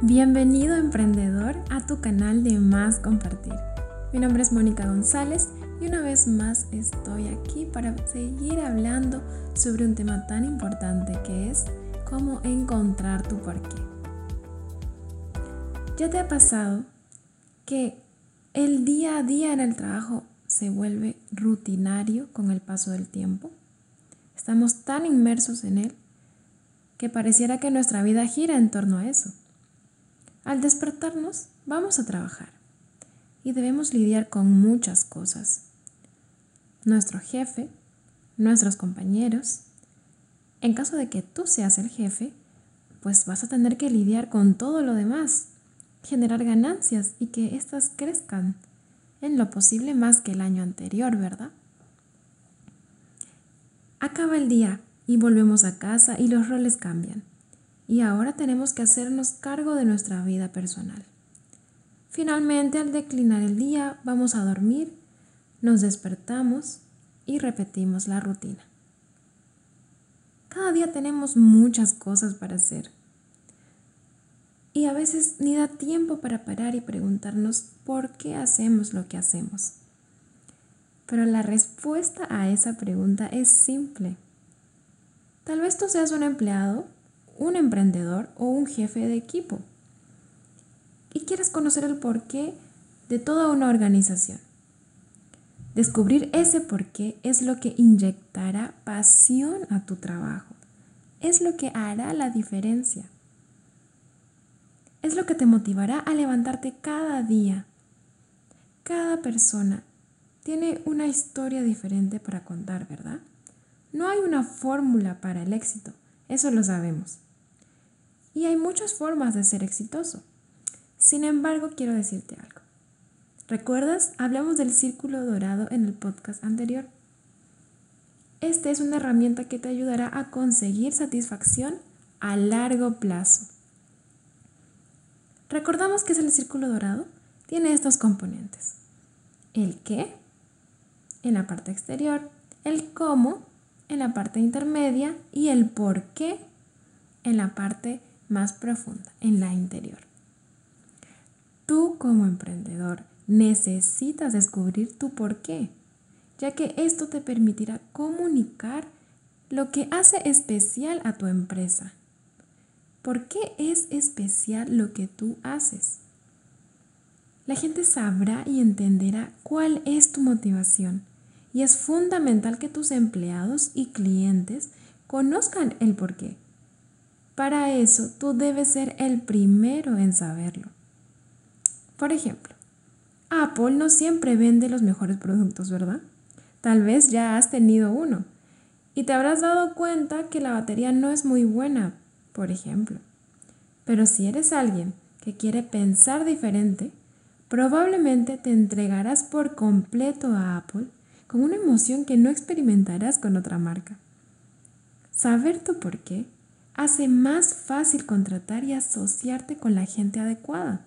Bienvenido emprendedor a tu canal de Más Compartir. Mi nombre es Mónica González y una vez más estoy aquí para seguir hablando sobre un tema tan importante que es cómo encontrar tu porqué. ¿Ya te ha pasado que el día a día en el trabajo se vuelve rutinario con el paso del tiempo? Estamos tan inmersos en él que pareciera que nuestra vida gira en torno a eso. Al despertarnos, vamos a trabajar y debemos lidiar con muchas cosas. Nuestro jefe, nuestros compañeros. En caso de que tú seas el jefe, pues vas a tener que lidiar con todo lo demás, generar ganancias y que éstas crezcan en lo posible más que el año anterior, ¿verdad? Acaba el día y volvemos a casa y los roles cambian. Y ahora tenemos que hacernos cargo de nuestra vida personal. Finalmente, al declinar el día, vamos a dormir, nos despertamos y repetimos la rutina. Cada día tenemos muchas cosas para hacer. Y a veces ni da tiempo para parar y preguntarnos por qué hacemos lo que hacemos. Pero la respuesta a esa pregunta es simple. Tal vez tú seas un empleado, un emprendedor o un jefe de equipo y quieres conocer el porqué de toda una organización. Descubrir ese porqué es lo que inyectará pasión a tu trabajo. Es lo que hará la diferencia. Es lo que te motivará a levantarte cada día. Cada persona tiene una historia diferente para contar, ¿verdad? No hay una fórmula para el éxito, eso lo sabemos. Y hay muchas formas de ser exitoso. Sin embargo, quiero decirte algo. ¿Recuerdas? Hablamos del círculo dorado en el podcast anterior. Esta es una herramienta que te ayudará a conseguir satisfacción a largo plazo. Recordamos que es el círculo dorado. Tiene estos componentes. El qué en la parte exterior, el cómo en la parte intermedia y el por qué en la parte más profunda, en la interior. Tú como emprendedor necesitas descubrir tu por qué, ya que esto te permitirá comunicar lo que hace especial a tu empresa. ¿Por qué es especial lo que tú haces? La gente sabrá y entenderá cuál es tu motivación y es fundamental que tus empleados y clientes conozcan el por qué. Para eso tú debes ser el primero en saberlo. Por ejemplo, Apple no siempre vende los mejores productos, ¿verdad? Tal vez ya has tenido uno y te habrás dado cuenta que la batería no es muy buena, por ejemplo. Pero si eres alguien que quiere pensar diferente, probablemente te entregarás por completo a Apple con una emoción que no experimentarás con otra marca. Saber tu por qué hace más fácil contratar y asociarte con la gente adecuada.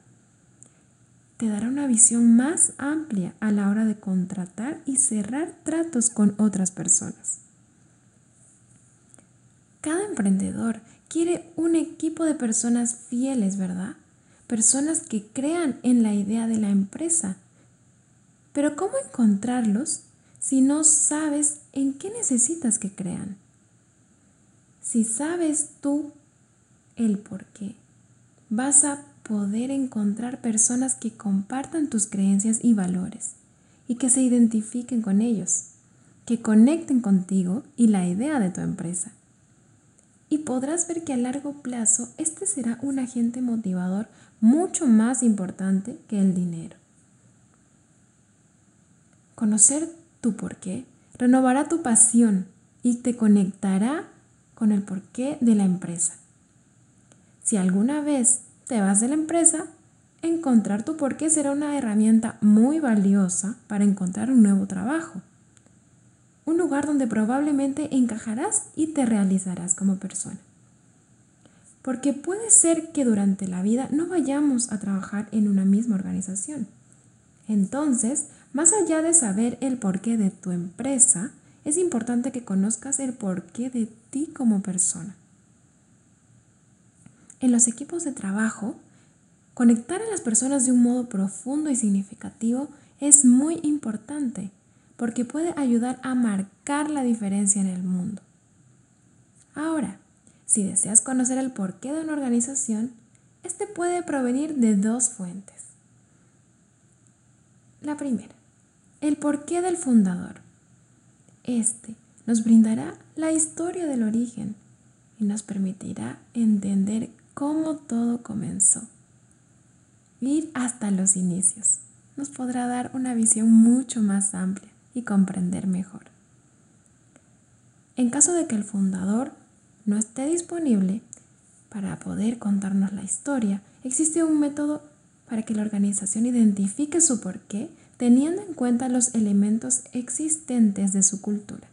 Te dará una visión más amplia a la hora de contratar y cerrar tratos con otras personas. Cada emprendedor quiere un equipo de personas fieles, ¿verdad? Personas que crean en la idea de la empresa. Pero ¿cómo encontrarlos si no sabes en qué necesitas que crean. Si sabes tú el por qué, vas a poder encontrar personas que compartan tus creencias y valores y que se identifiquen con ellos, que conecten contigo y la idea de tu empresa. Y podrás ver que a largo plazo este será un agente motivador mucho más importante que el dinero. Conocer tu porqué, renovará tu pasión y te conectará con el porqué de la empresa. Si alguna vez te vas de la empresa, encontrar tu porqué será una herramienta muy valiosa para encontrar un nuevo trabajo. Un lugar donde probablemente encajarás y te realizarás como persona. Porque puede ser que durante la vida no vayamos a trabajar en una misma organización. Entonces, más allá de saber el porqué de tu empresa, es importante que conozcas el porqué de ti como persona. En los equipos de trabajo Conectar a las personas de un modo profundo y significativo es muy importante porque puede ayudar a marcar la diferencia en el mundo. Ahora, si deseas conocer el porqué de una organización, este puede provenir de dos fuentes. La primera, el porqué del fundador. Este nos brindará la historia del origen y nos permitirá entender cómo todo comenzó. Ir hasta los inicios nos podrá dar una visión mucho más amplia y comprender mejor. En caso de que el fundador no esté disponible para poder contarnos la historia, existe un método para que la organización identifique su porqué teniendo en cuenta los elementos existentes de su cultura.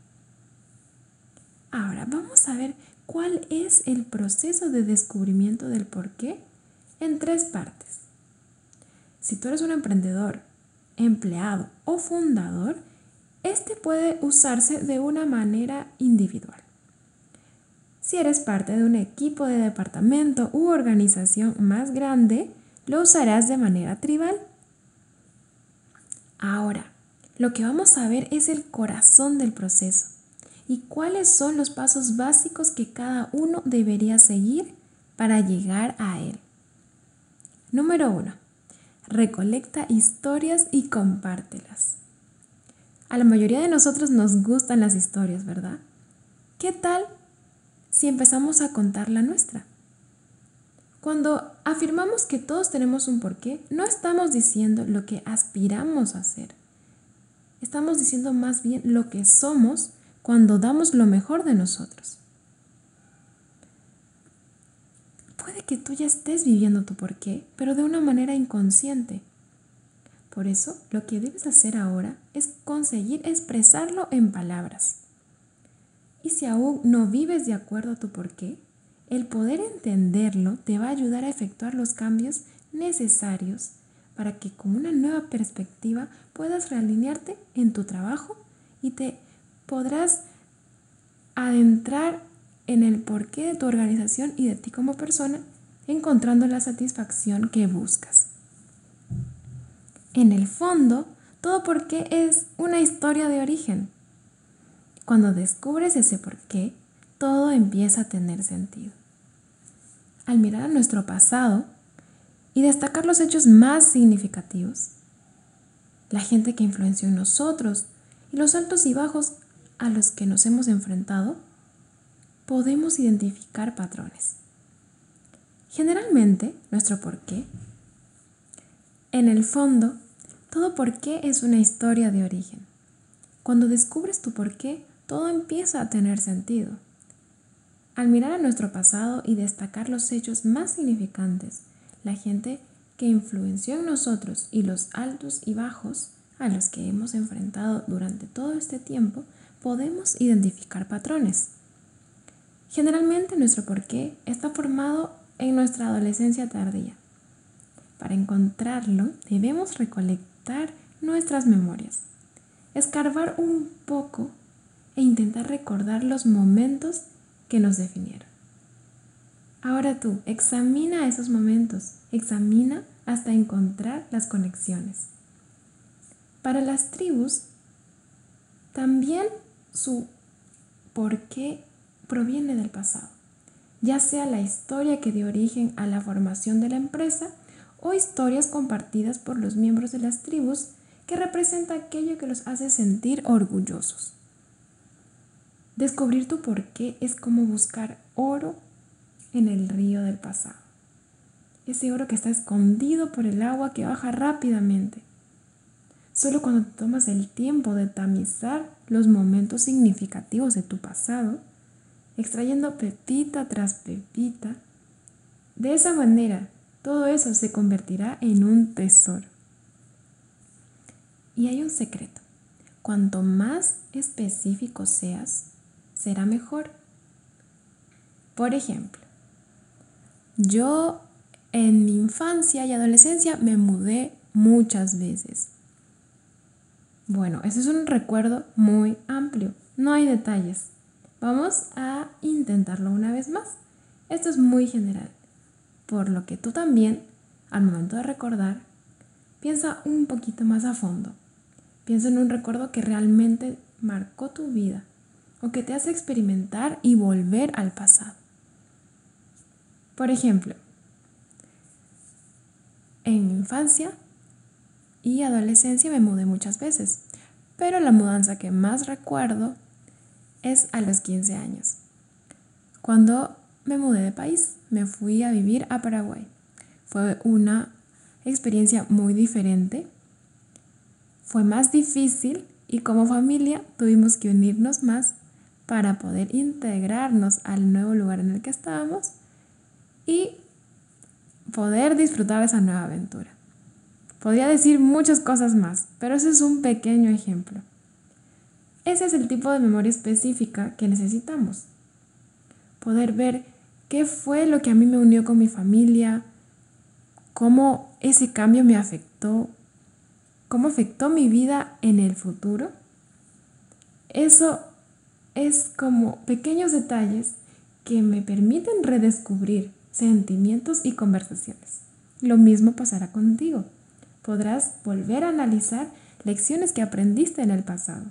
Ahora vamos a ver cuál es el proceso de descubrimiento del porqué en tres partes. Si tú eres un emprendedor, empleado o fundador, este puede usarse de una manera individual. Si eres parte de un equipo de departamento u organización más grande, lo usarás de manera tribal. Ahora, lo que vamos a ver es el corazón del proceso y cuáles son los pasos básicos que cada uno debería seguir para llegar a él. Número 1. Recolecta historias y compártelas. A la mayoría de nosotros nos gustan las historias, ¿verdad? ¿Qué tal si empezamos a contar la nuestra. Cuando afirmamos que todos tenemos un porqué, no estamos diciendo lo que aspiramos a hacer. Estamos diciendo más bien lo que somos cuando damos lo mejor de nosotros. Puede que tú ya estés viviendo tu porqué, pero de una manera inconsciente. Por eso, lo que debes hacer ahora es conseguir expresarlo en palabras. Y si aún no vives de acuerdo a tu porqué, el poder entenderlo te va a ayudar a efectuar los cambios necesarios para que con una nueva perspectiva puedas realinearte en tu trabajo y te podrás adentrar en el porqué de tu organización y de ti como persona, encontrando la satisfacción que buscas. En el fondo, todo porqué es una historia de origen cuando descubres ese por qué, todo empieza a tener sentido. Al mirar a nuestro pasado y destacar los hechos más significativos, la gente que influenció en nosotros y los altos y bajos a los que nos hemos enfrentado, podemos identificar patrones. Generalmente, nuestro porqué, en el fondo, todo porqué es una historia de origen. Cuando descubres tu porqué, todo empieza a tener sentido. Al mirar a nuestro pasado y destacar los hechos más significantes, la gente que influenció en nosotros y los altos y bajos a los que hemos enfrentado durante todo este tiempo, podemos identificar patrones. Generalmente nuestro porqué está formado en nuestra adolescencia tardía. Para encontrarlo debemos recolectar nuestras memorias, escarbar un poco e intentar recordar los momentos que nos definieron. Ahora tú, examina esos momentos, examina hasta encontrar las conexiones. Para las tribus, también su por qué proviene del pasado, ya sea la historia que dio origen a la formación de la empresa o historias compartidas por los miembros de las tribus que representa aquello que los hace sentir orgullosos. Descubrir tu porqué es como buscar oro en el río del pasado. Ese oro que está escondido por el agua que baja rápidamente. Solo cuando te tomas el tiempo de tamizar los momentos significativos de tu pasado, extrayendo pepita tras pepita, de esa manera todo eso se convertirá en un tesoro. Y hay un secreto. Cuanto más específico seas, será mejor. Por ejemplo, yo en mi infancia y adolescencia me mudé muchas veces. Bueno, ese es un recuerdo muy amplio, no hay detalles. Vamos a intentarlo una vez más. Esto es muy general, por lo que tú también al momento de recordar, piensa un poquito más a fondo. Piensa en un recuerdo que realmente marcó tu vida o que te hace experimentar y volver al pasado. Por ejemplo, en mi infancia y adolescencia me mudé muchas veces, pero la mudanza que más recuerdo es a los 15 años. Cuando me mudé de país, me fui a vivir a Paraguay. Fue una experiencia muy diferente. Fue más difícil y como familia tuvimos que unirnos más para poder integrarnos al nuevo lugar en el que estábamos y poder disfrutar esa nueva aventura. Podría decir muchas cosas más, pero ese es un pequeño ejemplo. Ese es el tipo de memoria específica que necesitamos. Poder ver qué fue lo que a mí me unió con mi familia, cómo ese cambio me afectó, cómo afectó mi vida en el futuro. Eso es como pequeños detalles que me permiten redescubrir sentimientos y conversaciones. Lo mismo pasará contigo. Podrás volver a analizar lecciones que aprendiste en el pasado.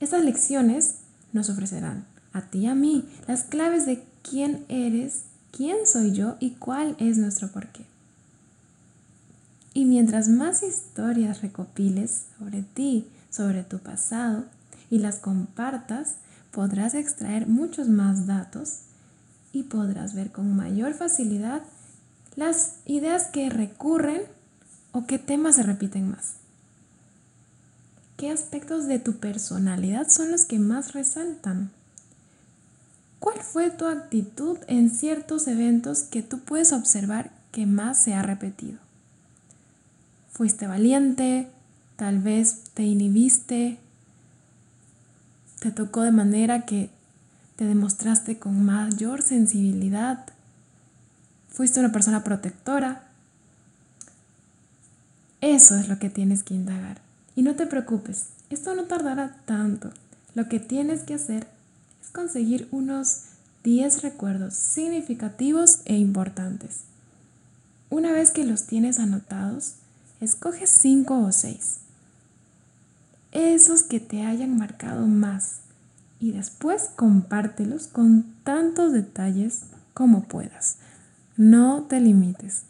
Esas lecciones nos ofrecerán a ti y a mí las claves de quién eres, quién soy yo y cuál es nuestro porqué. Y mientras más historias recopiles sobre ti, sobre tu pasado, y las compartas, podrás extraer muchos más datos y podrás ver con mayor facilidad las ideas que recurren o qué temas se repiten más. ¿Qué aspectos de tu personalidad son los que más resaltan? ¿Cuál fue tu actitud en ciertos eventos que tú puedes observar que más se ha repetido? ¿Fuiste valiente? ¿Tal vez te inhibiste? te tocó de manera que te demostraste con mayor sensibilidad, fuiste una persona protectora. Eso es lo que tienes que indagar. Y no te preocupes, esto no tardará tanto. Lo que tienes que hacer es conseguir unos 10 recuerdos significativos e importantes. Una vez que los tienes anotados, escoge 5 o 6 esos que te hayan marcado más y después compártelos con tantos detalles como puedas. No te limites.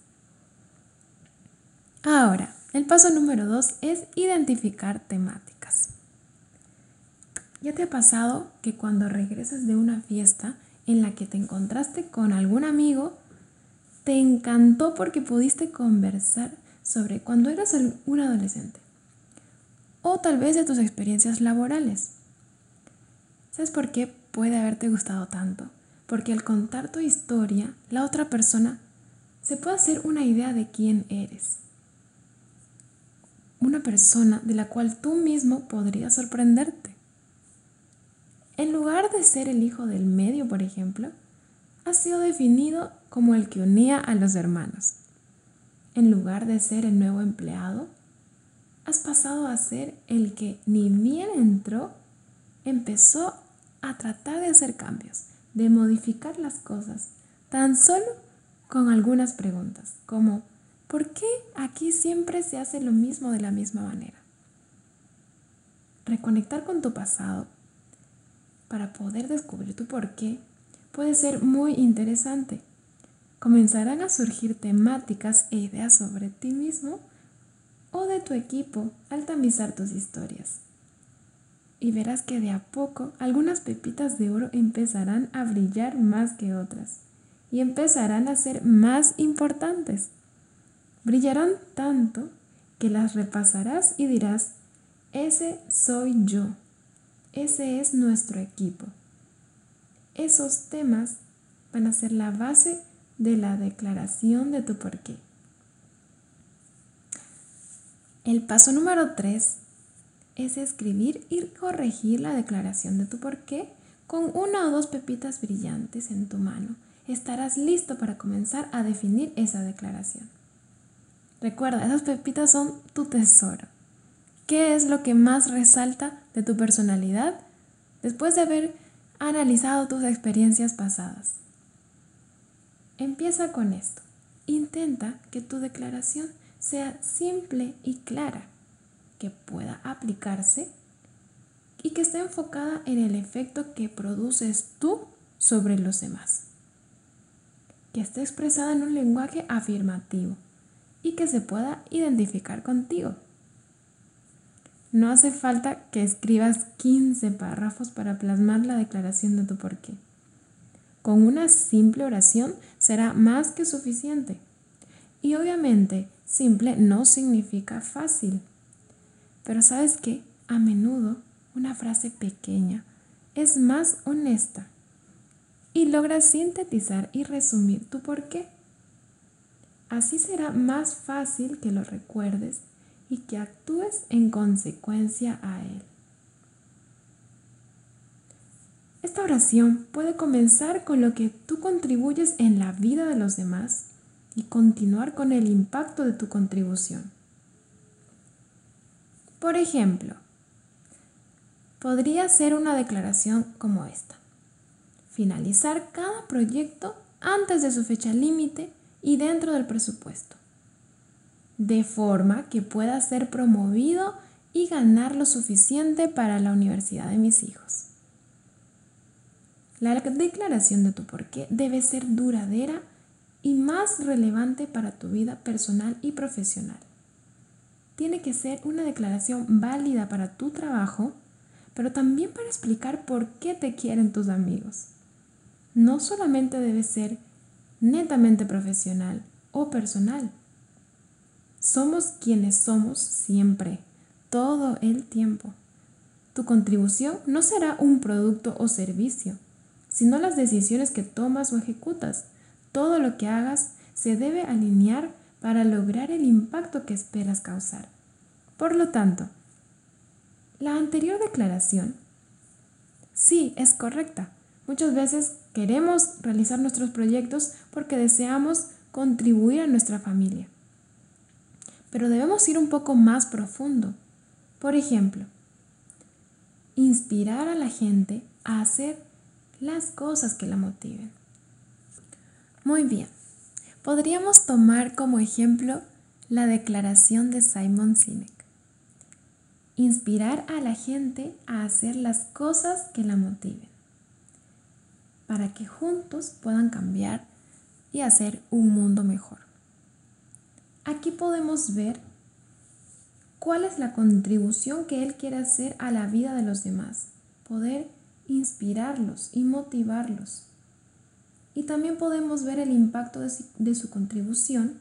Ahora, el paso número dos es identificar temáticas. ¿Ya te ha pasado que cuando regresas de una fiesta en la que te encontraste con algún amigo, te encantó porque pudiste conversar sobre cuando eras un adolescente? o tal vez de tus experiencias laborales. ¿Sabes por qué puede haberte gustado tanto? Porque al contar tu historia, la otra persona se puede hacer una idea de quién eres. Una persona de la cual tú mismo podrías sorprenderte. En lugar de ser el hijo del medio, por ejemplo, has sido definido como el que unía a los hermanos. En lugar de ser el nuevo empleado, has pasado a ser el que ni bien entró, empezó a tratar de hacer cambios, de modificar las cosas, tan solo con algunas preguntas, como ¿por qué aquí siempre se hace lo mismo de la misma manera? Reconectar con tu pasado para poder descubrir tu por qué puede ser muy interesante. Comenzarán a surgir temáticas e ideas sobre ti mismo o de tu equipo al tamizar tus historias. Y verás que de a poco algunas pepitas de oro empezarán a brillar más que otras y empezarán a ser más importantes. Brillarán tanto que las repasarás y dirás, ese soy yo, ese es nuestro equipo. Esos temas van a ser la base de la declaración de tu porqué. El paso número 3 es escribir y corregir la declaración de tu porqué con una o dos pepitas brillantes en tu mano. Estarás listo para comenzar a definir esa declaración. Recuerda, esas pepitas son tu tesoro. ¿Qué es lo que más resalta de tu personalidad después de haber analizado tus experiencias pasadas? Empieza con esto. Intenta que tu declaración sea simple y clara, que pueda aplicarse y que esté enfocada en el efecto que produces tú sobre los demás. Que esté expresada en un lenguaje afirmativo y que se pueda identificar contigo. No hace falta que escribas 15 párrafos para plasmar la declaración de tu porqué. Con una simple oración será más que suficiente. Y obviamente, simple no significa fácil. Pero sabes qué? A menudo una frase pequeña es más honesta y logra sintetizar y resumir tu porqué. Así será más fácil que lo recuerdes y que actúes en consecuencia a él. Esta oración puede comenzar con lo que tú contribuyes en la vida de los demás y continuar con el impacto de tu contribución. Por ejemplo, podría ser una declaración como esta. Finalizar cada proyecto antes de su fecha límite y dentro del presupuesto, de forma que pueda ser promovido y ganar lo suficiente para la universidad de mis hijos. La declaración de tu porqué debe ser duradera y más relevante para tu vida personal y profesional. Tiene que ser una declaración válida para tu trabajo, pero también para explicar por qué te quieren tus amigos. No solamente debe ser netamente profesional o personal. Somos quienes somos siempre, todo el tiempo. Tu contribución no será un producto o servicio, sino las decisiones que tomas o ejecutas. Todo lo que hagas se debe alinear para lograr el impacto que esperas causar. Por lo tanto, la anterior declaración sí es correcta. Muchas veces queremos realizar nuestros proyectos porque deseamos contribuir a nuestra familia. Pero debemos ir un poco más profundo. Por ejemplo, inspirar a la gente a hacer las cosas que la motiven. Muy bien, podríamos tomar como ejemplo la declaración de Simon Sinek. Inspirar a la gente a hacer las cosas que la motiven, para que juntos puedan cambiar y hacer un mundo mejor. Aquí podemos ver cuál es la contribución que él quiere hacer a la vida de los demás, poder inspirarlos y motivarlos. Y también podemos ver el impacto de su, contribución,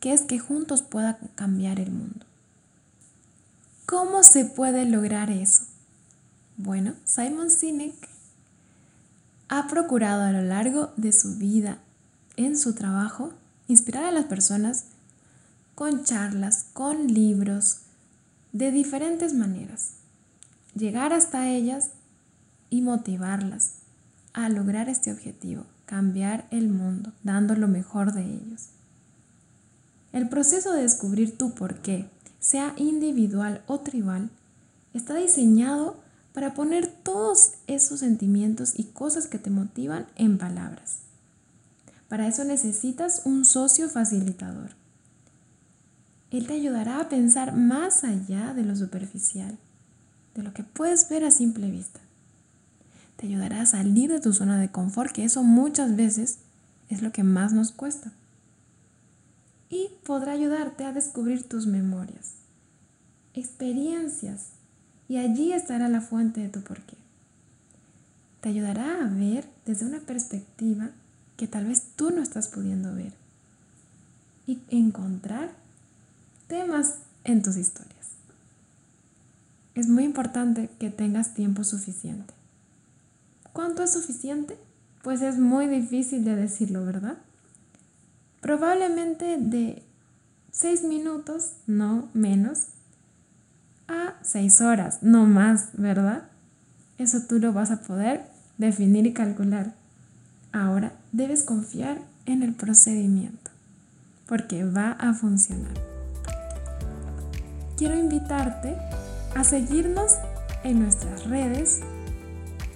que es que juntos pueda cambiar el mundo. ¿Cómo se puede lograr eso? Bueno, Simon Sinek ha procurado a lo largo de su vida, en su trabajo, inspirar a las personas con charlas, con libros, de diferentes maneras. Llegar hasta ellas y motivarlas a lograr este objetivo, cambiar el mundo, dando lo mejor de ellos. El proceso de descubrir tu por qué, sea individual o tribal, está diseñado para poner todos esos sentimientos y cosas que te motivan en palabras. Para eso necesitas un socio facilitador. Él te ayudará a pensar más allá de lo superficial, de lo que puedes ver a simple vista te ayudará a salir de tu zona de confort, que eso muchas veces es lo que más nos cuesta. Y podrá ayudarte a descubrir tus memorias, experiencias, y allí estará la fuente de tu porqué. Te ayudará a ver desde una perspectiva que tal vez tú no estás pudiendo ver y encontrar temas en tus historias. Es muy importante que tengas tiempo suficiente. ¿Cuánto es suficiente? Pues es muy difícil de decirlo, ¿verdad? Probablemente de 6 minutos, no menos, a 6 horas, no más, ¿verdad? Eso tú lo vas a poder definir y calcular. Ahora debes confiar en el procedimiento, porque va a funcionar. Quiero invitarte a seguirnos en nuestras redes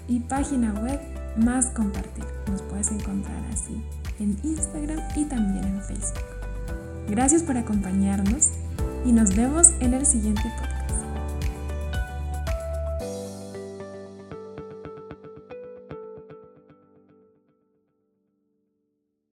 y página web más compartir. Nos puedes encontrar así en Instagram y también en Facebook. Gracias por acompañarnos y nos vemos en el siguiente podcast.